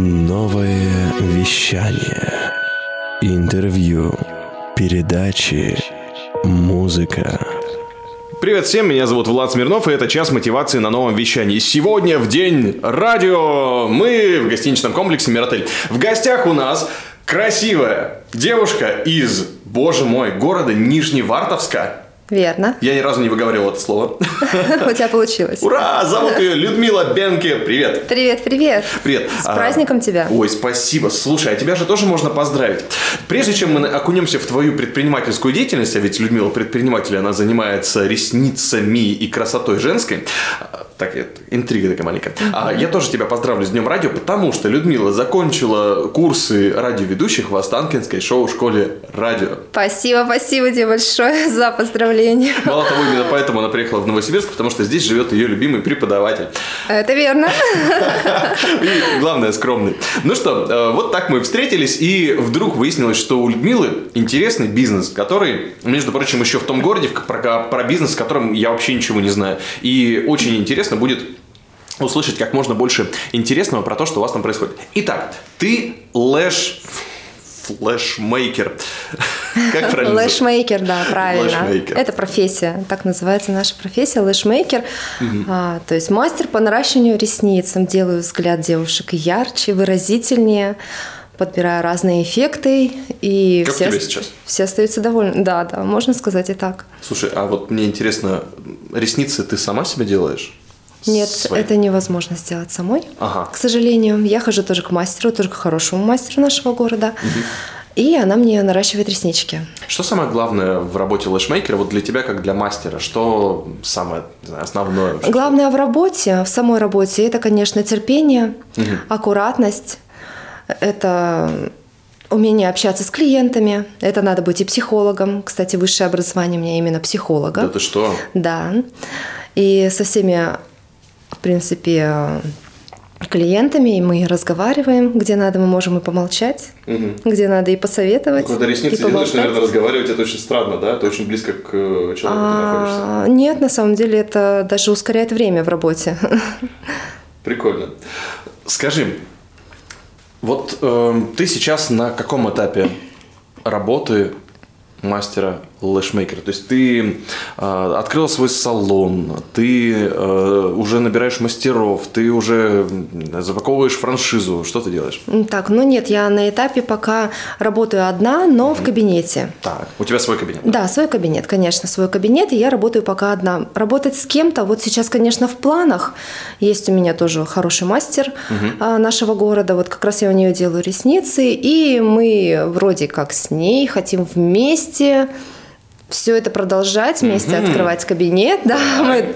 Новое вещание. Интервью. Передачи. Музыка. Привет всем, меня зовут Влад Смирнов, и это час мотивации на новом вещании. Сегодня в день радио мы в гостиничном комплексе Миротель. В гостях у нас красивая девушка из, боже мой, города Нижневартовска. Верно. Я ни разу не выговаривал это слово. У тебя получилось. Ура! Зовут ее Людмила Бенке. Привет. Привет, привет. Привет. С праздником тебя. Ой, спасибо. Слушай, а тебя же тоже можно поздравить. Прежде чем мы окунемся в твою предпринимательскую деятельность, а ведь Людмила предприниматель, она занимается ресницами и красотой женской. Так, это интрига такая маленькая. А, я тоже тебя поздравлю с Днем радио, потому что Людмила закончила курсы радиоведущих в Останкинской шоу-школе радио. Спасибо, спасибо тебе большое за поздравление. Мало того, именно поэтому она приехала в Новосибирск, потому что здесь живет ее любимый преподаватель. Это верно. И главное, скромный. Ну что, э, вот так мы встретились, и вдруг выяснилось, что у Людмилы интересный бизнес, который, между прочим, еще в том городе, про, про бизнес, о котором я вообще ничего не знаю. И очень интересно будет услышать как можно больше интересного про то, что у вас там происходит. Итак, ты лэш флешмейкер. Как правильно? Лэшмейкер, да, правильно. Лэшмейкер. Это профессия, так называется наша профессия, лэшмейкер. Угу. А, то есть мастер по наращиванию ресниц. Делаю взгляд девушек ярче, выразительнее подбираю разные эффекты, и как все, тебе сейчас? все остаются довольны. Да, да, можно сказать и так. Слушай, а вот мне интересно, ресницы ты сама себе делаешь? Нет, свои? это невозможно сделать самой. Ага. К сожалению, я хожу тоже к мастеру, тоже к хорошему мастеру нашего города. Угу. И она мне наращивает реснички. Что самое главное в работе лэшмейкера, вот для тебя, как для мастера? Что самое знаю, основное? Вообще? Главное в работе, в самой работе, это, конечно, терпение, угу. аккуратность, это умение общаться с клиентами. Это надо быть и психологом. Кстати, высшее образование у меня именно психолога. Да ты что? Да. И со всеми, в принципе, клиентами мы разговариваем, где надо, мы можем и помолчать, угу. где надо и посоветовать. Ну, когда ресницы делаешь, наверное, разговаривать, это очень странно, да? Это очень близко к э, человеку а, находишься. Нет, на самом деле это даже ускоряет время в работе. Прикольно. Скажи, вот э, ты сейчас на каком этапе работы мастера лэшмейкера. То есть ты э, открыл свой салон, ты э, уже набираешь мастеров, ты уже запаковываешь франшизу. Что ты делаешь? Так, ну нет, я на этапе пока работаю одна, но mm в кабинете. Так, у тебя свой кабинет? Да? да, свой кабинет, конечно, свой кабинет, и я работаю пока одна. Работать с кем-то, вот сейчас, конечно, в планах. Есть у меня тоже хороший мастер mm нашего города, вот как раз я у нее делаю ресницы, и мы вроде как с ней хотим вместе все это продолжать, вместе mm-hmm. открывать кабинет, да, мы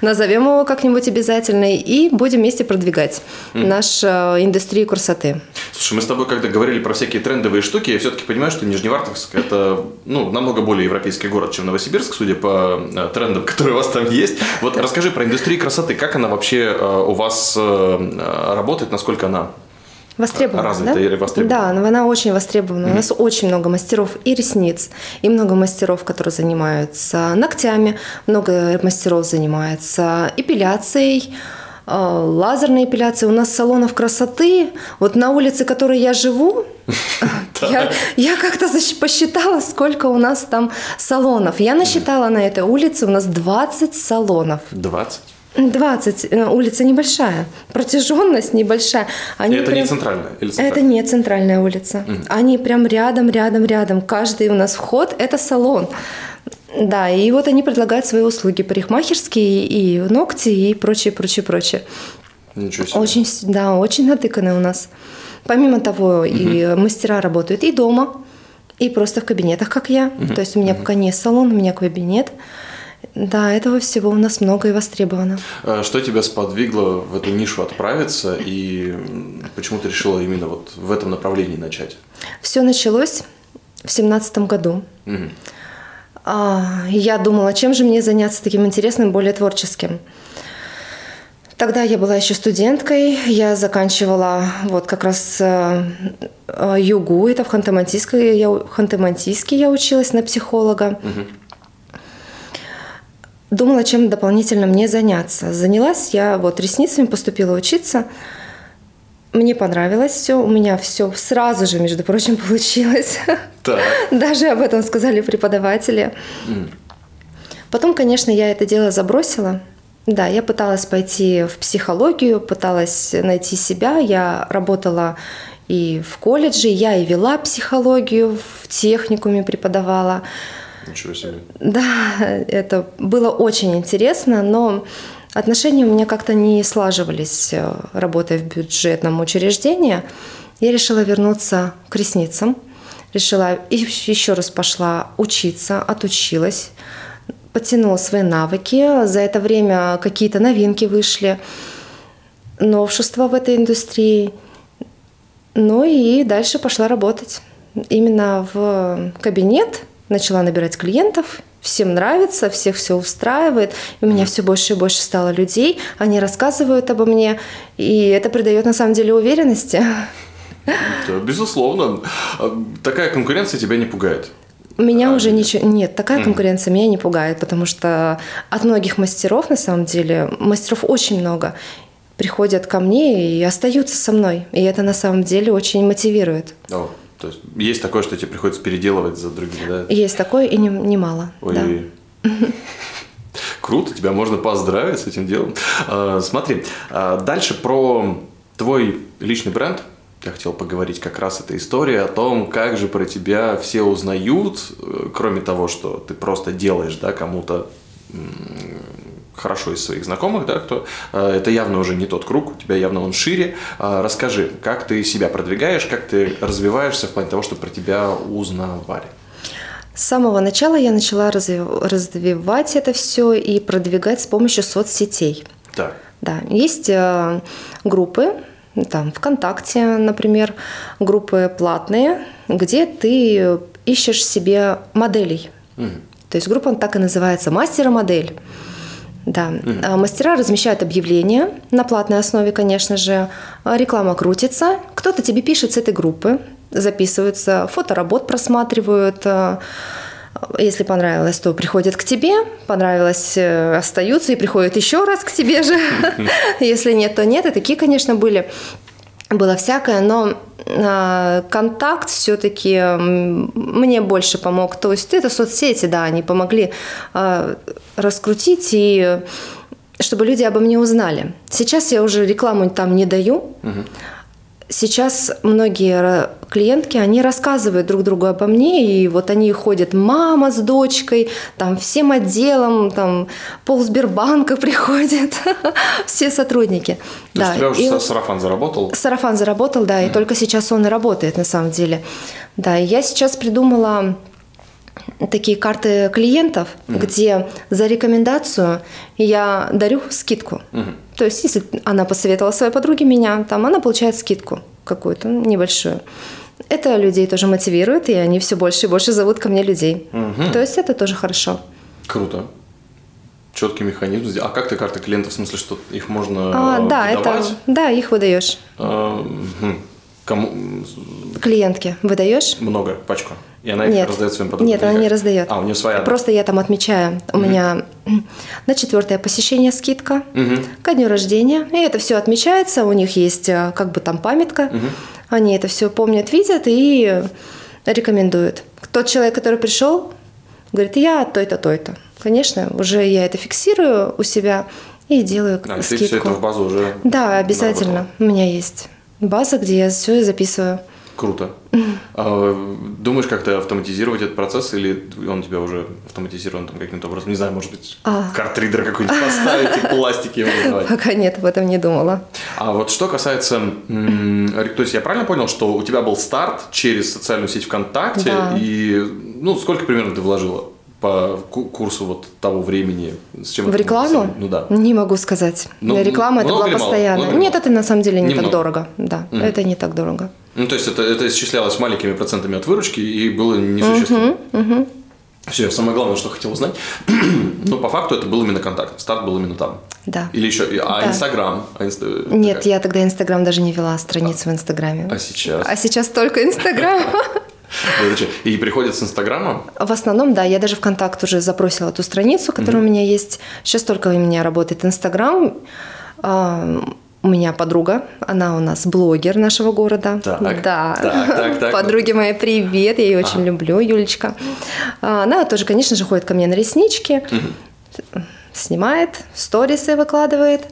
назовем его как-нибудь обязательно и будем вместе продвигать mm. нашу э, индустрию красоты. Слушай, мы с тобой когда говорили про всякие трендовые штуки, я все-таки понимаю, что Нижневартовск это ну, намного более европейский город, чем Новосибирск, судя по э, трендам, которые у вас там есть. Вот расскажи про индустрию красоты, как она вообще э, у вас работает, насколько она Востребована, развита да? и востребована. Да, она очень востребована. Mm-hmm. У нас очень много мастеров и ресниц, и много мастеров, которые занимаются ногтями, много мастеров занимается эпиляцией, э, лазерной эпиляцией. У нас салонов красоты. Вот на улице, которой я живу, я, я как-то посчитала, сколько у нас там салонов. Я насчитала на этой улице у нас 20 салонов. 20? 20. Э, улица небольшая, протяженность небольшая. Они это прям... не центральная? Или центральная? Это не центральная улица. Угу. Они прям рядом, рядом, рядом. Каждый у нас вход – это салон. Да, и вот они предлагают свои услуги парикмахерские и ногти и прочее, прочее, прочее. Ничего себе. Очень, да, очень натыканы у нас. Помимо того, угу. и мастера работают и дома, и просто в кабинетах, как я. Угу. То есть у меня угу. пока не салон, у меня кабинет. Да, этого всего у нас много и востребовано. А что тебя сподвигло в эту нишу отправиться и почему ты решила именно вот в этом направлении начать? Все началось в семнадцатом году. Угу. Я думала, чем же мне заняться таким интересным, более творческим. Тогда я была еще студенткой, я заканчивала вот как раз э, э, ЮГУ, это в Ханты-Мансийске, я, Ханты-Мансийске я училась на психолога. Угу. Думала, чем дополнительно мне заняться. Занялась я вот ресницами, поступила учиться. Мне понравилось все, у меня все сразу же, между прочим, получилось. Так. Даже об этом сказали преподаватели. Потом, конечно, я это дело забросила. Да, я пыталась пойти в психологию, пыталась найти себя. Я работала и в колледже, я и вела психологию, в техникуме преподавала. Ничего себе. Да, это было очень интересно, но отношения у меня как-то не слаживались, э, работая в бюджетном учреждении. Я решила вернуться к ресницам. Решила, и еще раз пошла учиться, отучилась, подтянула свои навыки. За это время какие-то новинки вышли, новшества в этой индустрии. Ну и дальше пошла работать. Именно в кабинет начала набирать клиентов, всем нравится, всех все устраивает. И у меня все больше и больше стало людей, они рассказывают обо мне, и это придает на самом деле уверенности. Да, безусловно. А Такая конкуренция тебя не пугает. Меня А, уже нет. ничего... Нет, такая конкуренция меня не пугает, потому что от многих мастеров, на самом деле, мастеров очень много, приходят ко мне и остаются со мной. И это на самом деле очень мотивирует. О, то есть есть такое, что тебе приходится переделывать за другими, да? Есть такое и не- немало. Ой, да. Круто, тебя можно поздравить с этим делом. А, Смотри, а, дальше про твой личный бренд. Я хотел поговорить как раз эта история о том, как же про тебя все узнают, э, кроме того, что ты просто делаешь, да, кому-то хорошо из своих знакомых, да, кто э, это явно уже не тот круг, у тебя явно он шире. А, Расскажи, как ты себя продвигаешь, как ты развиваешься в плане того, чтобы про тебя узнавали. С самого начала я начала развив- развивать это все и продвигать с помощью соцсетей. Так. Да, есть э, группы, там ВКонтакте, например, группы платные, где ты ищешь себе моделей. То есть группа так и называется «Мастера-модель». Да. А Мастера размещают объявления на платной основе, конечно же. А Реклама крутится. Кто-то тебе пишет с этой группы, записываются, фоторабот просматривают. а, Если понравилось, то приходят к тебе, понравилось, э, остаются и приходят еще раз к тебе же. Если нет, то нет. И такие, конечно, были. Было всякое, но а, контакт все-таки мне больше помог. То есть это соцсети, да, они помогли а, раскрутить и чтобы люди обо мне узнали. Сейчас я уже рекламу там не даю. Сейчас многие клиентки, они рассказывают друг другу обо мне, и вот они ходят, мама с дочкой, там всем отделом, там пол Сбербанка приходит, все сотрудники. То есть у тебя уже и сарафан заработал? Сарафан заработал, да, и только сейчас он и работает на самом деле. Да, и я сейчас придумала такие карты клиентов, где за рекомендацию я дарю скидку. То есть, если она посоветовала своей подруге меня, там она получает скидку какую-то небольшую. Это людей тоже мотивирует, и они все больше и больше зовут ко мне людей. То есть это тоже хорошо. Круто. Четкий механизм. А как ты карты клиентов, в смысле, что их можно А, да, это, выдавать? да, их выдаешь. А, мгм. Кому Клиентке выдаешь? много, пачку. И она их Нет. раздает своим подругам. Нет, она как? не раздает. А, у нее своя. Просто я там отмечаю. У меня на четвертое посещение скидка, ко дню рождения. И это все отмечается. У них есть э, как бы там памятка. Они это все помнят, видят и рекомендуют. Тот человек, который пришел, говорит, я то-то, то-то. Конечно, уже я это фиксирую у себя и делаю А, и ты скидку. все это в базу уже Да, обязательно. наработала. У меня есть база, где я все записываю. Круто. А, думаешь, как-то автоматизировать этот процесс, или он у тебя уже автоматизирован там каким-то образом? Не знаю, может быть, А. картридер какой-нибудь поставить и пластики ему выдавать. Пока нет, об этом не думала. А вот что касается, то есть я правильно понял, что у тебя был старт через социальную сеть ВКонтакте, Да. и ну сколько примерно ты вложила по ку- курсу вот того времени? С чем В рекламу? Ну да. Не могу сказать. Ну, Реклама это была мало? постоянная. Нет, это на самом деле не Немного. так дорого. Да, это не так дорого. Ну то есть это, это исчислялось маленькими процентами от выручки и было несущественно. Все, самое главное, что хотел узнать. ну, по факту это был именно контакт. Старт был именно там. Да. Или еще. А Да. Инстаграм? А инста- Нет, такая- я тогда Инстаграм даже не вела, страницу в Инстаграме. А сейчас? А сейчас только Инстаграм. Зачем? И приходят с Инстаграма? В основном, да, я даже ВКонтакт уже запросила ту страницу, которая у меня есть. Сейчас только у меня работает Инстаграм. А, У меня подруга, она у нас блогер нашего города. Так, да. так, так, так. Подруги моей привет, я ее очень люблю, Юлечка. А, Она тоже, конечно же, ходит ко мне на реснички, снимает, сторисы выкладывает.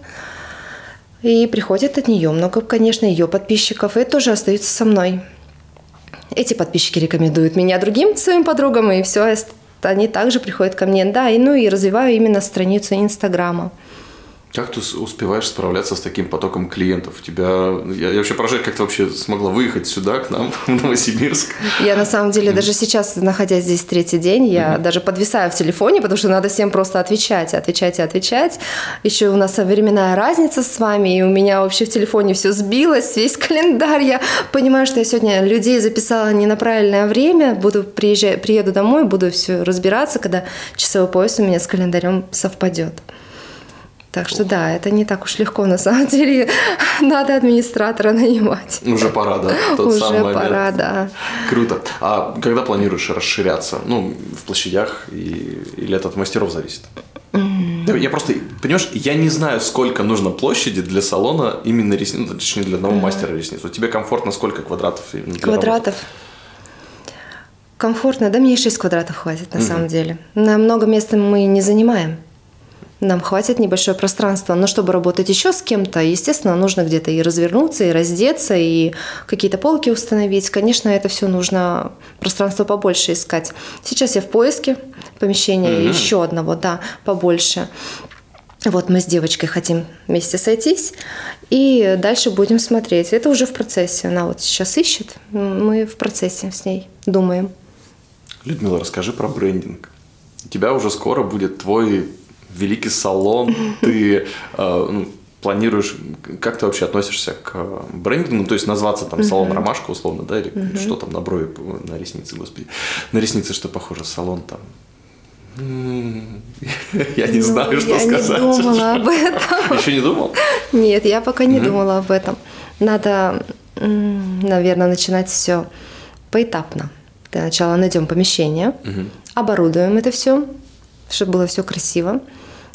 И приходит от нее много, конечно, ее подписчиков, и тоже остаются со мной. Эти подписчики рекомендуют меня другим своим подругам, и все, они также приходят ко мне. Да, и ну и развиваю именно страницу Инстаграма. Как ты успеваешь справляться с таким потоком клиентов? У тебя... Я, я вообще поражаюсь, как ты вообще смогла выехать сюда, к нам, в Новосибирск. Я на самом деле даже сейчас, находясь здесь третий день, я даже подвисаю в телефоне, потому что надо всем просто отвечать, отвечать и отвечать. Еще у нас временная разница с вами, и у меня вообще в телефоне все сбилось, весь календарь. Я понимаю, что я сегодня людей записала не на правильное время, буду приезжать, приеду домой, буду все разбираться, когда часовой пояс у меня с календарем совпадет. Так что да, это не так уж легко на самом деле. Надо администратора нанимать. Уже пора, да? Тот Уже самый момент. пора, да. Круто. А когда планируешь расширяться? Ну, в площадях и, или это от мастеров зависит? Да, Я просто, понимаешь, я не знаю, сколько нужно площади для салона именно ресниц, ну, точнее, для одного мастера ресниц. Вот тебе комфортно сколько квадратов? Квадратов. Комфортно, да, мне 6 квадратов хватит на самом деле. На много места мы не занимаем. Нам хватит небольшое пространство, но чтобы работать еще с кем-то, естественно, нужно где-то и развернуться, и раздеться, и какие-то полки установить. Конечно, это все нужно пространство побольше искать. Сейчас я в поиске помещения еще одного, да, побольше. Вот мы с девочкой хотим вместе сойтись, и дальше будем смотреть. Это уже в процессе. Она вот сейчас ищет, мы в процессе с ней думаем. Людмила, расскажи про брендинг. У тебя уже скоро будет твой великий салон. Ты э, ну, планируешь, как ты вообще относишься к брендингу? Ну, То есть назваться там салон Ромашка условно, да, или что там на брови, на ресницы, господи. На ресницы что похоже, салон там. Я не знаю, что Ну, я сказать. не думала об этом. Еще не думал? Нет, я пока не думала об этом. Надо, наверное, начинать все поэтапно. Для начала найдем помещение, оборудуем это все, чтобы было все красиво.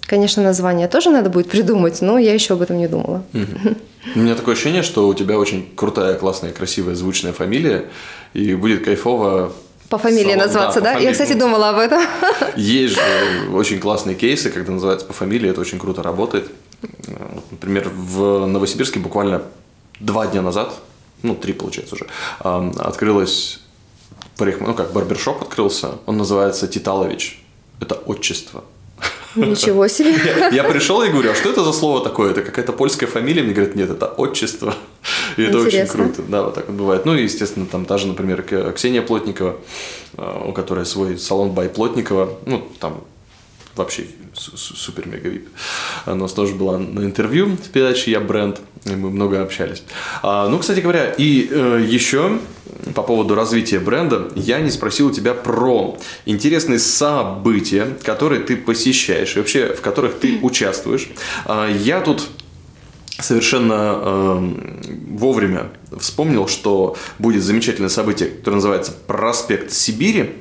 Конечно, название тоже надо будет придумать, но я еще об этом не думала. У меня такое ощущение, что у тебя очень крутая, классная, красивая, звучная фамилия, и будет кайфово По фамилии салон- назваться, по да? фамилии. Я, кстати, думала об этом. Есть же очень классные кейсы, когда называется по фамилии, это очень круто работает. Например, в Новосибирске буквально два дня назад, ну, три, получается уже, открылась парикма- ну, как барбершоп открылся, он называется Титалович. Это отчество. Ничего себе. Я, я пришел и говорю, а что это за слово такое? Это какая-то польская фамилия? Мне говорят, нет, это отчество. И это очень Интересно. круто. Да, вот так вот бывает. Ну и, естественно, там та же, например, Ксения Плотникова, э, у которой свой салон Бай Плотникова. Ну, там вообще су- су- супер мега вип. У нас тоже была на интервью в передаче «Я бренд», и мы много общались. А, ну, кстати говоря, и э, еще по поводу развития бренда я не спросил у тебя про интересные события, которые ты посещаешь и вообще в которых ты участвуешь. А, я тут совершенно эм, вовремя вспомнил, что будет замечательное событие, которое называется «Проспект Сибири».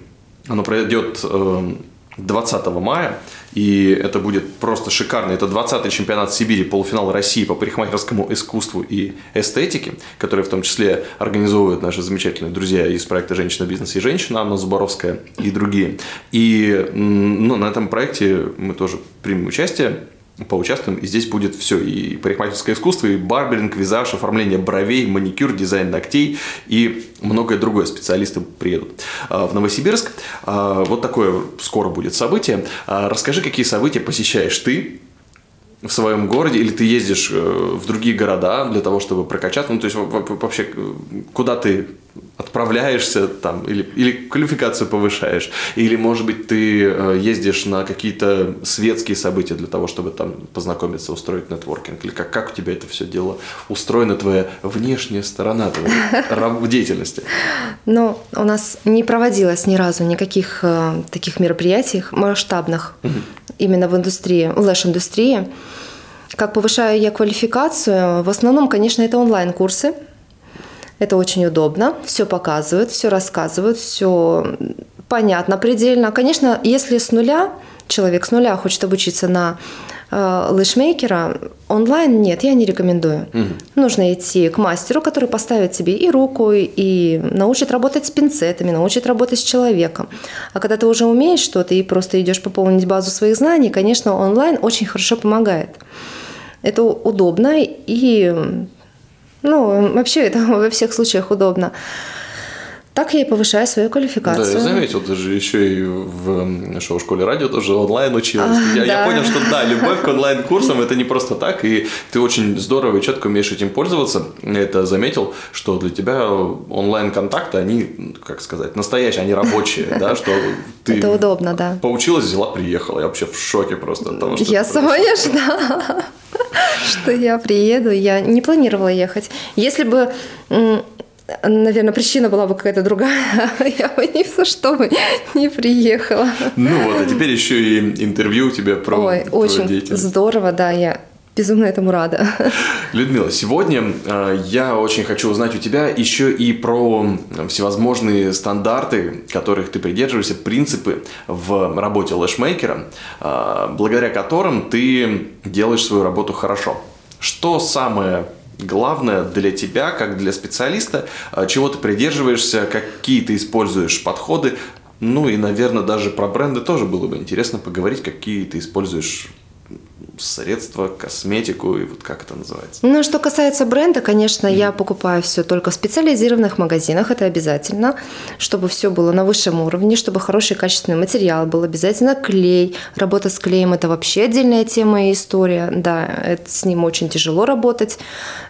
Оно пройдет эм, 20 мая, и это будет просто шикарно. Это 20-й чемпионат Сибири, полуфинал России по парикмахерскому искусству и эстетике, который в том числе организовывают наши замечательные друзья из проекта «Женщина, бизнес и женщина», Анна Зубаровская и другие. И ну, на этом проекте мы тоже примем участие поучаствуем, и здесь будет все, и парикмахерское искусство, и барберинг, визаж, оформление бровей, маникюр, дизайн ногтей и многое другое. Специалисты приедут а, в Новосибирск. А, Вот такое скоро будет событие. А, Расскажи, какие события посещаешь ты в своем городе, или ты ездишь э, в другие города для того, чтобы прокачаться? Ну, то есть во- во- вообще, э, куда ты отправляешься там, или, или квалификацию повышаешь, или, может быть, ты э, ездишь на какие-то светские события для того, чтобы там познакомиться, устроить нетворкинг, или как, как у тебя это все дело устроена, твоя внешняя сторона твоей деятельности? Но у нас не проводилось ни разу никаких таких мероприятий масштабных именно в индустрии, в лэш-индустрии. Как повышаю я квалификацию? В основном, конечно, это онлайн-курсы. Это очень удобно. Все показывают, все рассказывают, все понятно предельно. Конечно, если с нуля, человек с нуля хочет обучиться на лэшмейкера онлайн нет, я не рекомендую. Нужно идти к мастеру, который поставит тебе и руку, и научит работать с пинцетами, научит работать с человеком. А когда ты уже умеешь что-то и просто идешь пополнить базу своих знаний, конечно, онлайн очень хорошо помогает. Это удобно и, ну, вообще это во всех случаях удобно. Так я и повышаю свою квалификацию. Да, я заметил, ты же еще и в шоу-школе радио тоже онлайн училась. А, я, да. я понял, что да, любовь к онлайн-курсам это не просто так, и ты очень здорово и четко умеешь этим пользоваться. Я это заметил, что для тебя онлайн-контакты, они, как сказать, настоящие, они рабочие, да, что ты Это удобно, да. поучилась, взяла, приехала. Я вообще в шоке просто от того, что Я сама не ожидала, что я приеду. Я не планировала ехать. Если бы, наверное, причина была бы какая-то другая, я бы ни за что бы не приехала. Ну вот, а теперь еще и интервью тебе про Ой, твою очень здорово, да, я безумно этому рада. Людмила, сегодня э, я очень хочу узнать у тебя еще и про всевозможные стандарты, которых ты придерживаешься, принципы в работе лэшмейкера, э, благодаря которым ты делаешь свою работу хорошо. Что самое главное для тебя, как для специалиста, э, чего ты придерживаешься, какие ты используешь подходы, ну и, наверное, даже про бренды тоже было бы интересно поговорить, какие ты используешь средства, косметику и вот как это называется. Ну, что касается бренда, конечно, я покупаю все только в специализированных магазинах, это обязательно, чтобы все было на высшем уровне, чтобы хороший качественный материал был, обязательно клей. Работа с клеем – это вообще отдельная тема и история, да, это, с ним очень тяжело работать.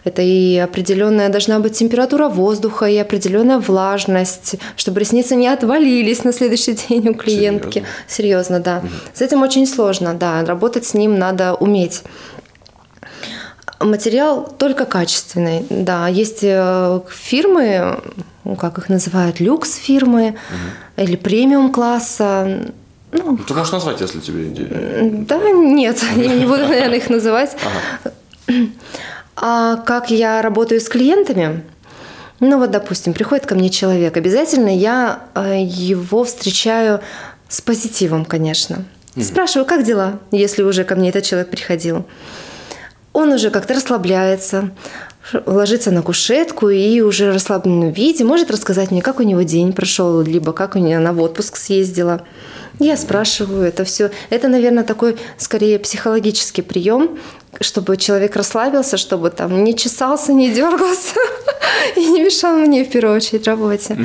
Это и определенная должна быть температура воздуха, и определенная влажность, чтобы ресницы не отвалились на следующий день у клиентки. Серьезно, да. С этим очень сложно, да, работать с ним надо уметь. Материал только качественный, да. Есть э, фирмы, ну, как их называют, люкс фирмы или премиум класса. Ну, Ты можешь назвать, если тебе да, нет, я не буду, наверное, их называть. А как я работаю с клиентами? Ну вот, допустим, приходит ко мне человек, обязательно я э, его встречаю с позитивом, конечно. Спрашиваю, как дела, если уже ко мне этот человек приходил. Он уже как-то расслабляется, ложится на кушетку и уже в расслабленном виде может рассказать мне, как у него день прошел, либо как у нее она в отпуск съездила. Я спрашиваю это все. Это, наверное, такой скорее психологический прием, чтобы человек расслабился, чтобы там не чесался, не дергался и не мешал мне в первую очередь работе.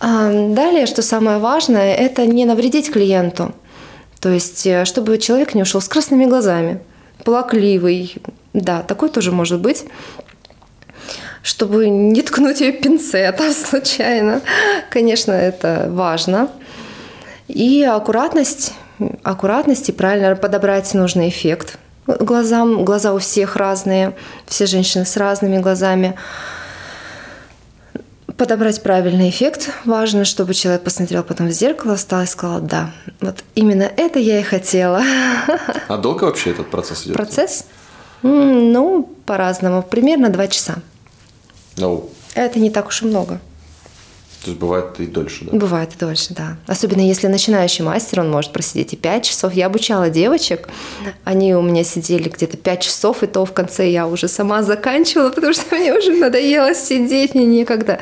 Далее, что самое важное, это не навредить клиенту. То есть, э, чтобы человек не ушел с красными глазами, плакливый. Да, такой тоже может быть. Чтобы не ткнуть ее пинцетом случайно. Конечно, это важно. И аккуратность, аккуратность и правильно подобрать нужный эффект глазам. Глаза у всех разные, все женщины с разными глазами. Подобрать правильный эффект. Важно, чтобы человек посмотрел потом в зеркало, встал и сказал, да, вот именно это я и хотела. А долго вообще этот процесс идет? Процесс? Ну, по-разному. Примерно два часа. Ну, Это не так уж и много. То есть бывает и дольше, да? Бывает и дольше, да. Особенно если начинающий мастер, он может просидеть и 5 часов. Я обучала девочек, они у меня сидели где-то 5 часов, и то в конце я уже сама заканчивала, потому что мне уже надоело сидеть, мне некогда.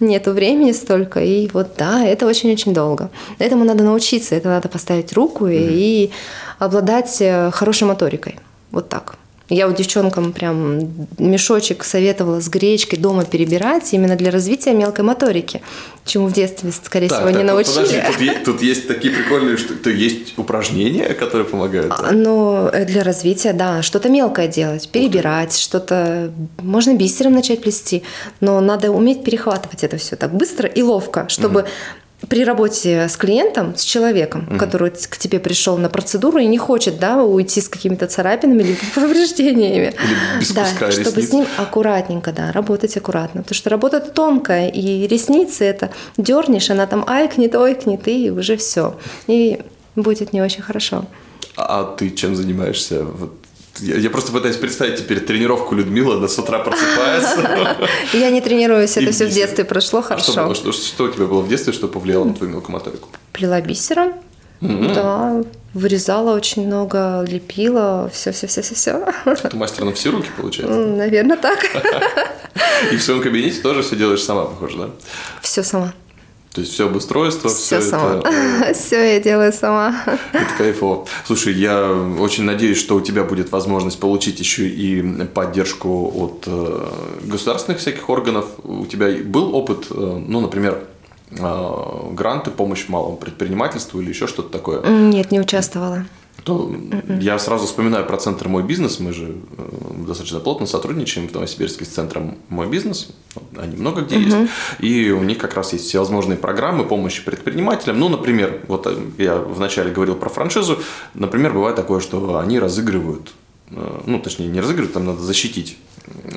Нету времени столько, и вот да, это очень-очень долго. Этому надо научиться, это надо поставить руку и, и обладать э, хорошей моторикой. Вот так. Я вот девчонкам прям мешочек советовала с гречкой дома перебирать именно для развития мелкой моторики, чему в детстве, скорее Так, всего, не так, научили. Подожди, тут, е- тут есть такие прикольные, что то есть упражнения, которые помогают. да? Но э, для развития, да, что-то мелкое делать, перебирать, что-то... Можно бисером начать плести, но надо уметь перехватывать это все так быстро и ловко, чтобы при работе с клиентом, с человеком, который т- к тебе пришел на процедуру и не хочет, да, уйти с какими-то царапинами или повреждениями. Или да, куска чтобы ресниц. с ним аккуратненько, да, работать аккуратно. Потому что работа тонкая, и ресницы это дернешь, она там айкнет, ойкнет, и уже все. И будет не очень хорошо. А ты чем занимаешься? Вот Я, я просто пытаюсь представить теперь тренировку Людмилы, она с утра просыпается. Я не тренируюсь, это все в детстве прошло А хорошо. что, что у тебя было в детстве, что повлияло на твою мелкомоторику? Плела бисером, Да, вырезала очень много, лепила, все-все-все-все-все. Ты мастер на все руки, получается? Наверное, так. И в своем кабинете тоже все делаешь сама, похоже, да? Все сама. То есть все обустройство, все, все сама. это... Все я делаю сама. Это кайфово. Слушай, я очень надеюсь, что у тебя будет возможность получить еще и поддержку от э, государственных всяких органов. У тебя был опыт, э, ну, например, э, гранты, помощь малому предпринимательству или еще что-то такое? Нет, не участвовала то я сразу вспоминаю про центр «Мой бизнес». Мы же э, достаточно плотно сотрудничаем в Новосибирске с центром «Мой бизнес». Они много где есть. И у них как раз есть всевозможные программы помощи предпринимателям. Ну, например, вот э, я вначале говорил про франшизу. Например, бывает такое, что они разыгрывают э, ну, точнее, не разыгрывают, там надо защитить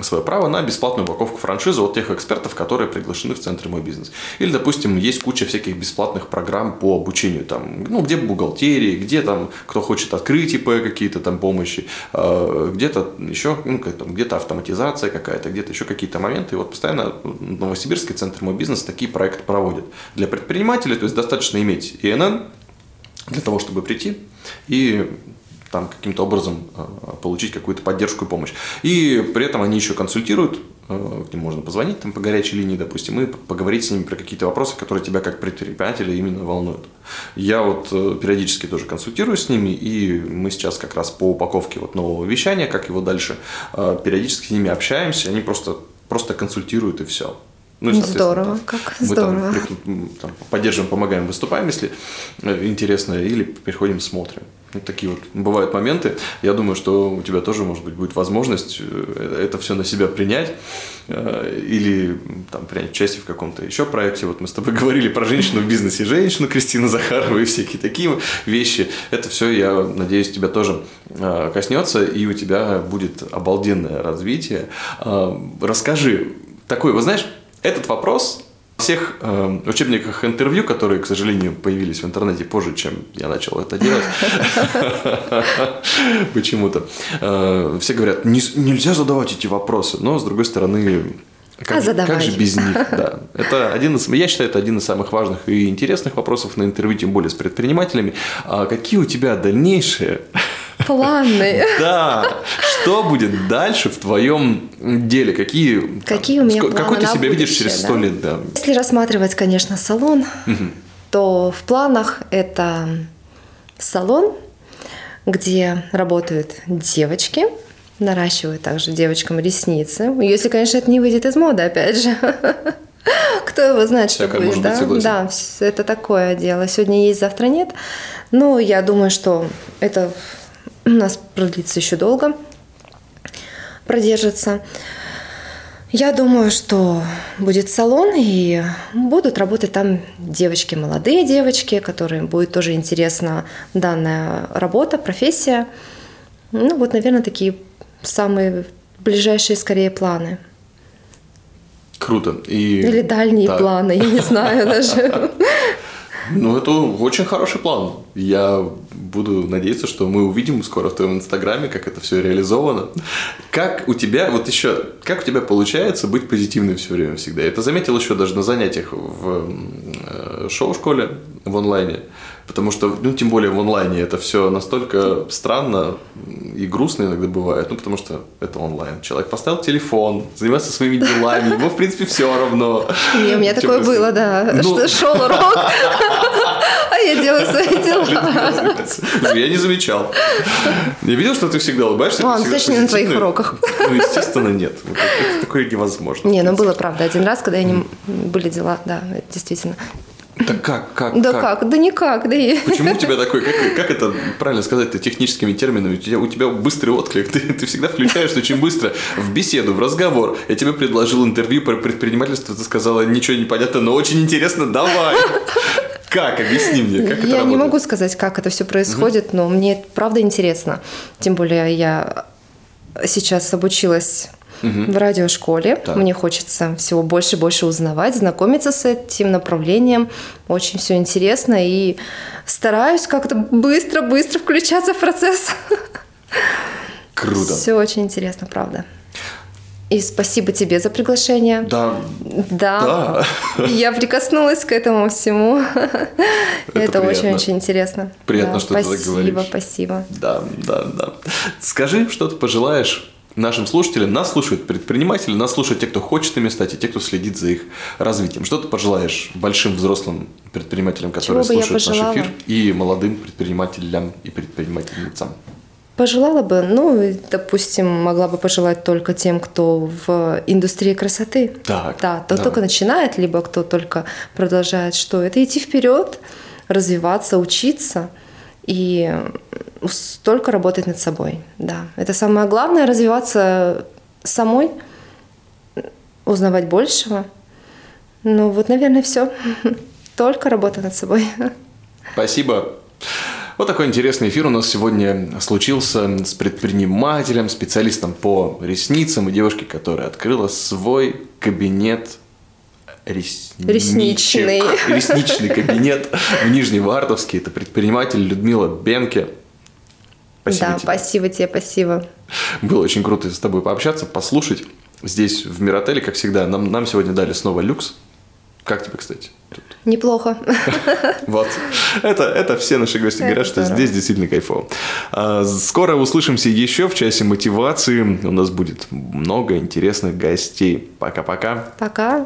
свое право на бесплатную упаковку франшизы от тех экспертов, которые приглашены в центре «Мой бизнес». Или, допустим, есть куча всяких бесплатных программ по обучению, там, ну, где бухгалтерии, где там, кто хочет открыть ИП, какие-то там помощи, а, где-то еще, ну, где-то автоматизация какая-то, где-то еще какие-то моменты. И вот постоянно Новосибирский центр «Мой бизнес» такие проекты проводит. Для предпринимателей, то есть достаточно иметь ИНН для того, чтобы прийти и там каким-то образом э, получить какую-то поддержку и помощь. И при этом они еще консультируют, э, к ним можно позвонить там по горячей линии, допустим, и поговорить с ними про какие-то вопросы, которые тебя как предпринимателя именно волнуют. Я вот э, периодически тоже консультирую с ними, и мы сейчас как раз по упаковке вот нового вещания, как его дальше, периодически с ними общаемся, они просто, просто консультируют и все. Ну, и, здорово, как мы здорово. Там, там, поддерживаем, помогаем, выступаем, если интересно, или приходим, смотрим. Вот такие вот бывают моменты. Я думаю, что у тебя тоже, может быть, будет возможность э, это все на себя принять э, или там, принять участие в каком-то еще проекте. Вот мы с тобой говорили про женщину в бизнесе, женщину Кристину Захарову и всякие такие вещи. Это все, я надеюсь, тебя тоже э, коснется, и у тебя будет обалденное развитие. Расскажи, такой, вы знаешь, этот вопрос всех э, учебниках интервью, которые, к сожалению, появились в интернете позже, чем я начал это делать, почему-то, э, все говорят, нельзя задавать эти вопросы, но, с другой стороны, как, а как же без них? Да. Это один из, я считаю, это один из самых важных и интересных вопросов на интервью, тем более с предпринимателями. А какие у тебя дальнейшие планы? Да. Что будет дальше в твоем деле? Какие, Какие у меня планы Какой ты себя видишь через сто лет? Да. Если рассматривать, конечно, салон, то в планах это салон, где работают девочки, наращиваю также девочкам ресницы. Если, конечно, это не выйдет из моды, опять же. Кто его знает, что Всякое будет, да? Быть, да, это такое дело. Сегодня есть, завтра нет. Но я думаю, что это у нас продлится еще долго, продержится. Я думаю, что будет салон, и будут работать там девочки, молодые девочки, которым будет тоже интересна данная работа, профессия. Ну, вот, наверное, такие самые ближайшие скорее планы. Круто. И... Или дальние так. планы, я не знаю даже. Ну, это очень хороший план. Я буду надеяться, что мы увидим скоро в твоем инстаграме, как это все реализовано. Как у тебя, вот еще, как у тебя получается быть позитивным все время всегда? Я это заметил еще даже на занятиях в э, шоу-школе в онлайне. Потому что, ну, тем более в онлайне это все настолько странно и грустно иногда бывает. Ну, потому что это онлайн. Человек поставил телефон, занимается своими делами, ему, в принципе, все равно. Не, у меня такое было, да. Ну. Что шел урок, а я делаю свои дела. Я не замечал. Я видел, что ты всегда улыбаешься. А, точнее, на твоих уроках. Ну, естественно, нет. Такое невозможно. Не, ну было, правда, один раз, когда не были дела, да, действительно. Да как, как, Да как? как? Да никак, да и... Почему у тебя такой, как, как это правильно сказать-то техническими терминами? У тебя, у тебя быстрый отклик, ты, ты всегда включаешься очень быстро в беседу, в разговор. Я тебе предложил интервью про предпринимательство, ты сказала, ничего не понятно, но очень интересно, давай. Как? Объясни мне, как это Я работает? не могу сказать, как это все происходит, но мне это правда интересно. Тем более я сейчас обучилась угу. в радиошколе. Так. Мне хочется всего больше и больше узнавать, знакомиться с этим направлением. Очень все интересно и стараюсь как-то быстро-быстро включаться в процесс. Круто. Все очень интересно, правда. И спасибо тебе за приглашение. Да. Да. Да. Я прикоснулась к этому всему. Это очень-очень интересно. Приятно, Да, что ты так говоришь. Спасибо, спасибо. Да, да, да. Скажи, что ты пожелаешь нашим слушателям. Нас слушают предприниматели, нас слушают те, кто хочет ими стать, и те, кто следит за их развитием. Что ты пожелаешь большим взрослым предпринимателям, которые Чего слушают наш эфир, и молодым предпринимателям и предпринимательницам? Пожелала бы, ну, допустим, могла бы пожелать только тем, кто в индустрии красоты. Так, Да, кто да. только начинает, либо кто только продолжает, что это идти вперед, развиваться, учиться и ус- только работать над собой. Да, это самое главное, развиваться самой, узнавать большего. Ну вот, наверное, все. Только работа над собой. Спасибо. Вот такой интересный эфир у нас сегодня случился с предпринимателем, специалистом по ресницам и девушкой, которая открыла свой кабинет ресничек. Ресничный. Ресничный кабинет в Нижневартовске. Это предприниматель Людмила Бенке. Спасибо да, тебе. спасибо тебе, спасибо. Было очень круто с тобой пообщаться, послушать. Здесь, в Миротеле, как всегда, нам, нам сегодня дали снова люкс. Как тебе, кстати? тут? Неплохо. Вот. Это, это все наши гости Это говорят, что здорово. здесь действительно кайфово. А, Скоро услышимся еще в часе мотивации. У нас будет много интересных гостей. Пока-пока. Пока.